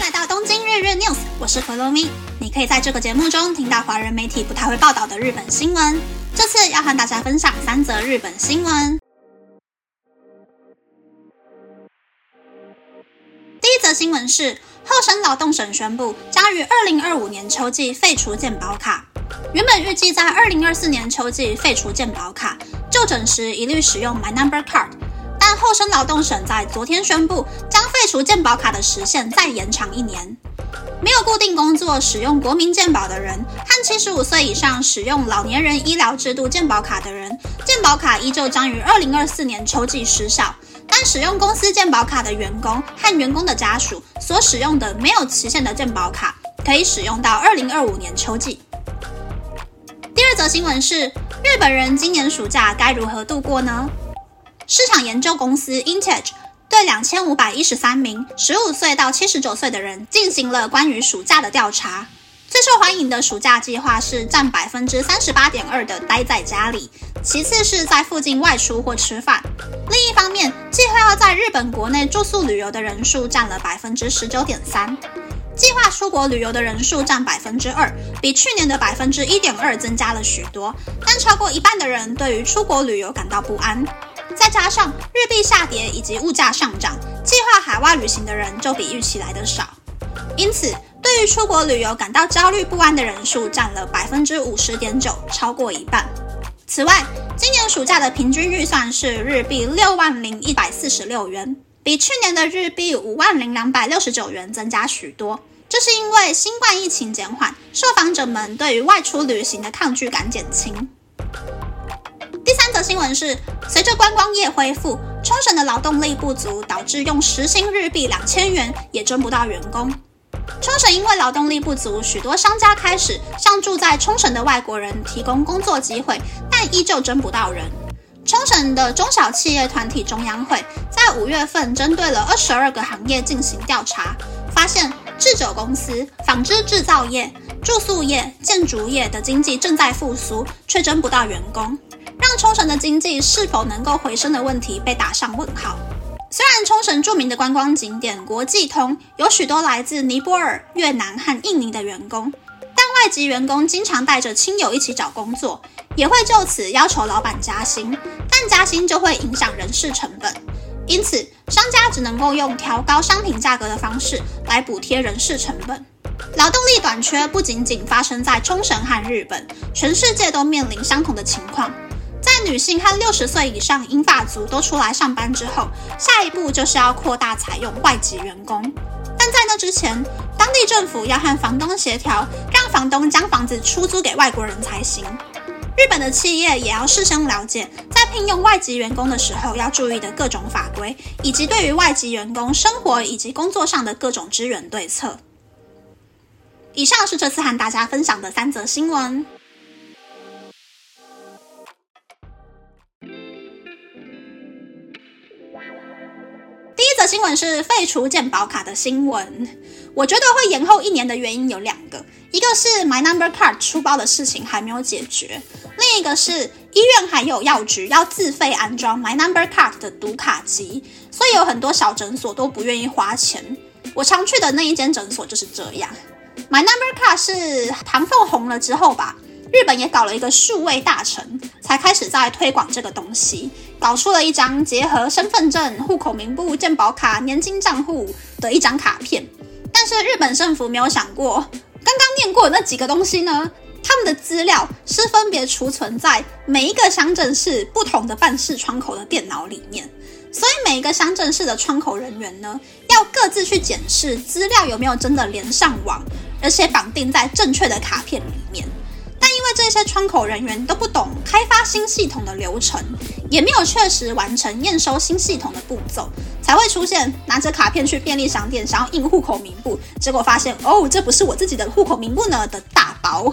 来到东京日日 news，我是可露咪。你可以在这个节目中听到华人媒体不太会报道的日本新闻。这次要和大家分享三则日本新闻。第一则新闻是，厚生劳动省宣布将于二零二五年秋季废除健保卡。原本预计在二零二四年秋季废除健保卡，就诊时一律使用 My Number Card。但厚生劳动省在昨天宣布，将废除健保卡的时限再延长一年。没有固定工作使用国民健保的人，和七十五岁以上使用老年人医疗制度健保卡的人，健保卡依旧将于二零二四年秋季失效。但使用公司健保卡的员工和员工的家属所使用的没有期限的健保卡，可以使用到二零二五年秋季。第二则新闻是，日本人今年暑假该如何度过呢？市场研究公司 Intech 对两千五百一十三名十五岁到七十九岁的人进行了关于暑假的调查。最受欢迎的暑假计划是占百分之三十八点二的待在家里，其次是在附近外出或吃饭。另一方面，计划要在日本国内住宿旅游的人数占了百分之十九点三，计划出国旅游的人数占百分之二，比去年的百分之一点二增加了许多。但超过一半的人对于出国旅游感到不安。再加上日币下跌以及物价上涨，计划海外旅行的人就比预期来的少。因此，对于出国旅游感到焦虑不安的人数占了百分之五十点九，超过一半。此外，今年暑假的平均预算是日币六万零一百四十六元，比去年的日币五万零两百六十九元增加许多。这是因为新冠疫情减缓，受访者们对于外出旅行的抗拒感减轻。新闻是，随着观光业恢复，冲绳的劳动力不足，导致用时薪日币两千元也争不到员工。冲绳因为劳动力不足，许多商家开始向住在冲绳的外国人提供工作机会，但依旧争不到人。冲绳的中小企业团体中央会在五月份针对了二十二个行业进行调查，发现制酒公司、纺织制造业、住宿业、建筑业的经济正在复苏，却争不到员工。让冲绳的经济是否能够回升的问题被打上问号。虽然冲绳著名的观光景点国际通有许多来自尼泊尔、越南和印尼的员工，但外籍员工经常带着亲友一起找工作，也会就此要求老板加薪，但加薪就会影响人事成本，因此商家只能够用调高商品价格的方式来补贴人事成本。劳动力短缺不仅仅发生在冲绳和日本，全世界都面临相同的情况。女性和六十岁以上英法族都出来上班之后，下一步就是要扩大采用外籍员工。但在那之前，当地政府要和房东协调，让房东将房子出租给外国人才行。日本的企业也要事先了解，在聘用外籍员工的时候要注意的各种法规，以及对于外籍员工生活以及工作上的各种支援对策。以上是这次和大家分享的三则新闻。这新闻是废除健保卡的新闻。我觉得会延后一年的原因有两个，一个是 My Number Card 出包的事情还没有解决，另一个是医院还有药局要自费安装 My Number Card 的读卡机，所以有很多小诊所都不愿意花钱。我常去的那一间诊所就是这样。My Number Card 是唐凤红了之后吧。日本也搞了一个数位大臣，才开始在推广这个东西，搞出了一张结合身份证、户口名簿、健保卡、年金账户的一张卡片。但是日本政府没有想过，刚刚念过的那几个东西呢？他们的资料是分别储存在每一个乡镇市不同的办事窗口的电脑里面，所以每一个乡镇市的窗口人员呢，要各自去检视资料有没有真的连上网，而且绑定在正确的卡片里面。但因为这些窗口人员都不懂开发新系统的流程，也没有确实完成验收新系统的步骤，才会出现拿着卡片去便利商店想要印户口名簿，结果发现哦，这不是我自己的户口名簿呢的大包。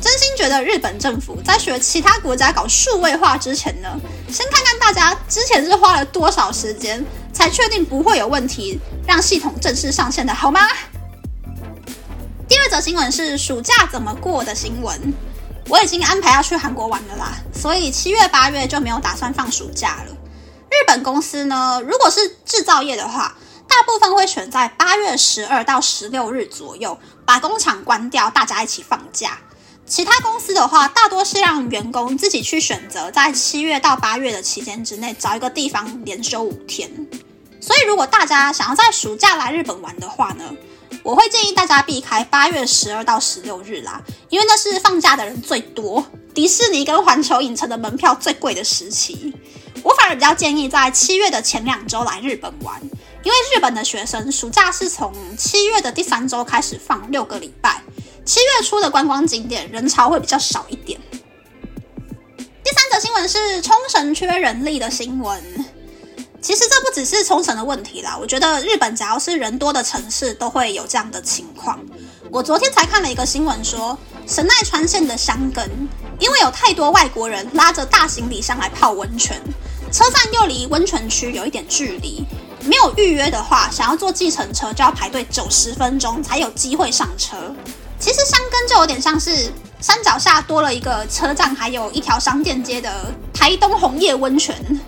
真心觉得日本政府在学其他国家搞数位化之前呢，先看看大家之前是花了多少时间才确定不会有问题，让系统正式上线的好吗？第二则新闻是暑假怎么过的新闻。我已经安排要去韩国玩了啦，所以七月八月就没有打算放暑假了。日本公司呢，如果是制造业的话，大部分会选在八月十二到十六日左右，把工厂关掉，大家一起放假。其他公司的话，大多是让员工自己去选择，在七月到八月的期间之内找一个地方连休五天。所以，如果大家想要在暑假来日本玩的话呢，我会建议大家避开八月十二到十六日啦，因为那是放假的人最多，迪士尼跟环球影城的门票最贵的时期。我反而比较建议在七月的前两周来日本玩，因为日本的学生暑假是从七月的第三周开始放六个礼拜，七月初的观光景点人潮会比较少一点。第三则新闻是冲绳缺人力的新闻。其实这不只是冲绳的问题啦，我觉得日本只要是人多的城市都会有这样的情况。我昨天才看了一个新闻，说神奈川县的箱根，因为有太多外国人拉着大行李箱来泡温泉，车站又离温泉区有一点距离，没有预约的话，想要坐计程车就要排队九十分钟才有机会上车。其实箱根就有点像是山脚下多了一个车站，还有一条商店街的台东红叶温泉。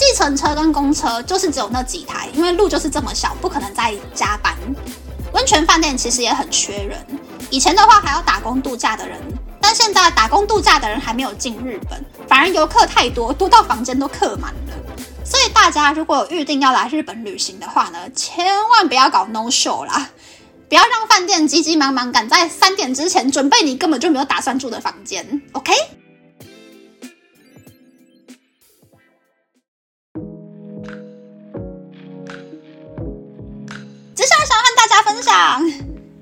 计程车跟公车就是只有那几台，因为路就是这么小，不可能再加班。温泉饭店其实也很缺人，以前的话还要打工度假的人，但现在打工度假的人还没有进日本，反而游客太多，多到房间都客满了。所以大家如果有预定要来日本旅行的话呢，千万不要搞 no show 啦，不要让饭店急急忙忙赶在三点之前准备你根本就没有打算住的房间，OK？想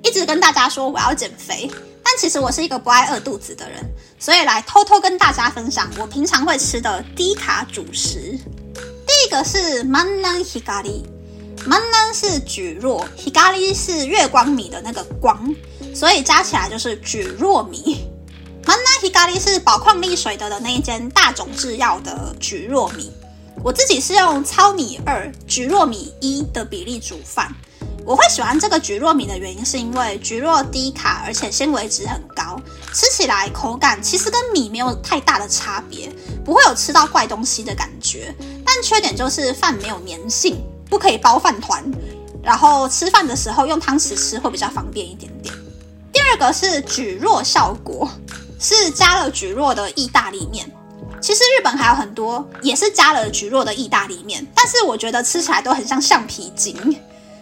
一直跟大家说我要减肥，但其实我是一个不爱饿肚子的人，所以来偷偷跟大家分享我平常会吃的低卡主食。第一个是 manan higari，manan 是蒟蒻，higari 是月光米的那个光，所以加起来就是蒟蒻米。manan higari 是宝矿力水的的那一间大种制药的蒟蒻米。我自己是用糙米二、蒟蒻米一的比例煮饭。我会喜欢这个菊糯米的原因，是因为菊糯低卡，而且纤维值很高，吃起来口感其实跟米没有太大的差别，不会有吃到怪东西的感觉。但缺点就是饭没有粘性，不可以包饭团，然后吃饭的时候用汤匙吃会比较方便一点点。第二个是菊糯效果，是加了菊糯的意大利面。其实日本还有很多也是加了菊糯的意大利面，但是我觉得吃起来都很像橡皮筋。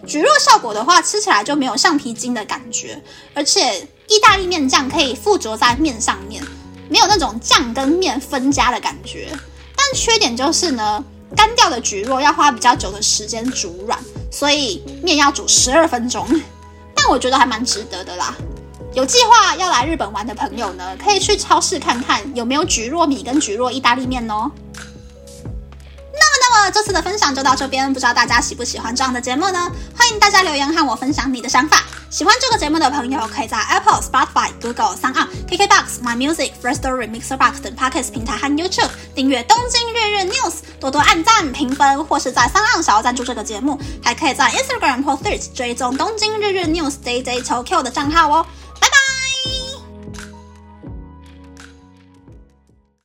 橘肉效果的话，吃起来就没有橡皮筋的感觉，而且意大利面酱可以附着在面上面，没有那种酱跟面分家的感觉。但缺点就是呢，干掉的橘肉要花比较久的时间煮软，所以面要煮十二分钟。但我觉得还蛮值得的啦。有计划要来日本玩的朋友呢，可以去超市看看有没有橘糯米跟橘糯意大利面哦。这次的分享就到这边，不知道大家喜不喜欢这样的节目呢？欢迎大家留言和我分享你的想法。喜欢这个节目的朋友，可以在 Apple、Spotify、Google、s o u n KKBox、My Music、First Story、Mixer Box 等 Podcast 平台和 YouTube 订阅《东京日日 News》，多多按赞、评分，或是在三岸小赞助这个节目。还可以在 Instagram 或 Threads 追踪《东京日日 News》Day Day Tokyo 的账号哦。